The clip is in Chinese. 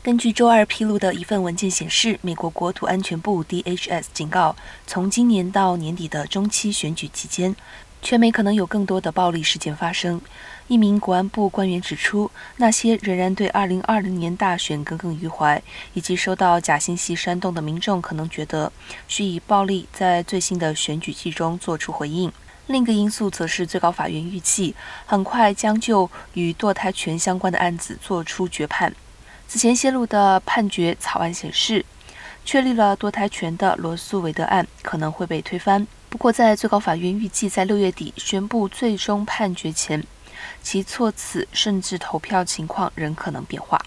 根据周二披露的一份文件显示，美国国土安全部 （DHS） 警告，从今年到年底的中期选举期间，全美可能有更多的暴力事件发生。一名国安部官员指出，那些仍然对2020年大选耿耿于怀，以及受到假信息煽动的民众，可能觉得需以暴力在最新的选举季中做出回应。另一个因素则是最高法院预计很快将就与堕胎权相关的案子作出决判。此前泄露的判决草案显示，确立了堕胎权的罗素韦德案可能会被推翻。不过，在最高法院预计在六月底宣布最终判决前，其措辞甚至投票情况仍可能变化。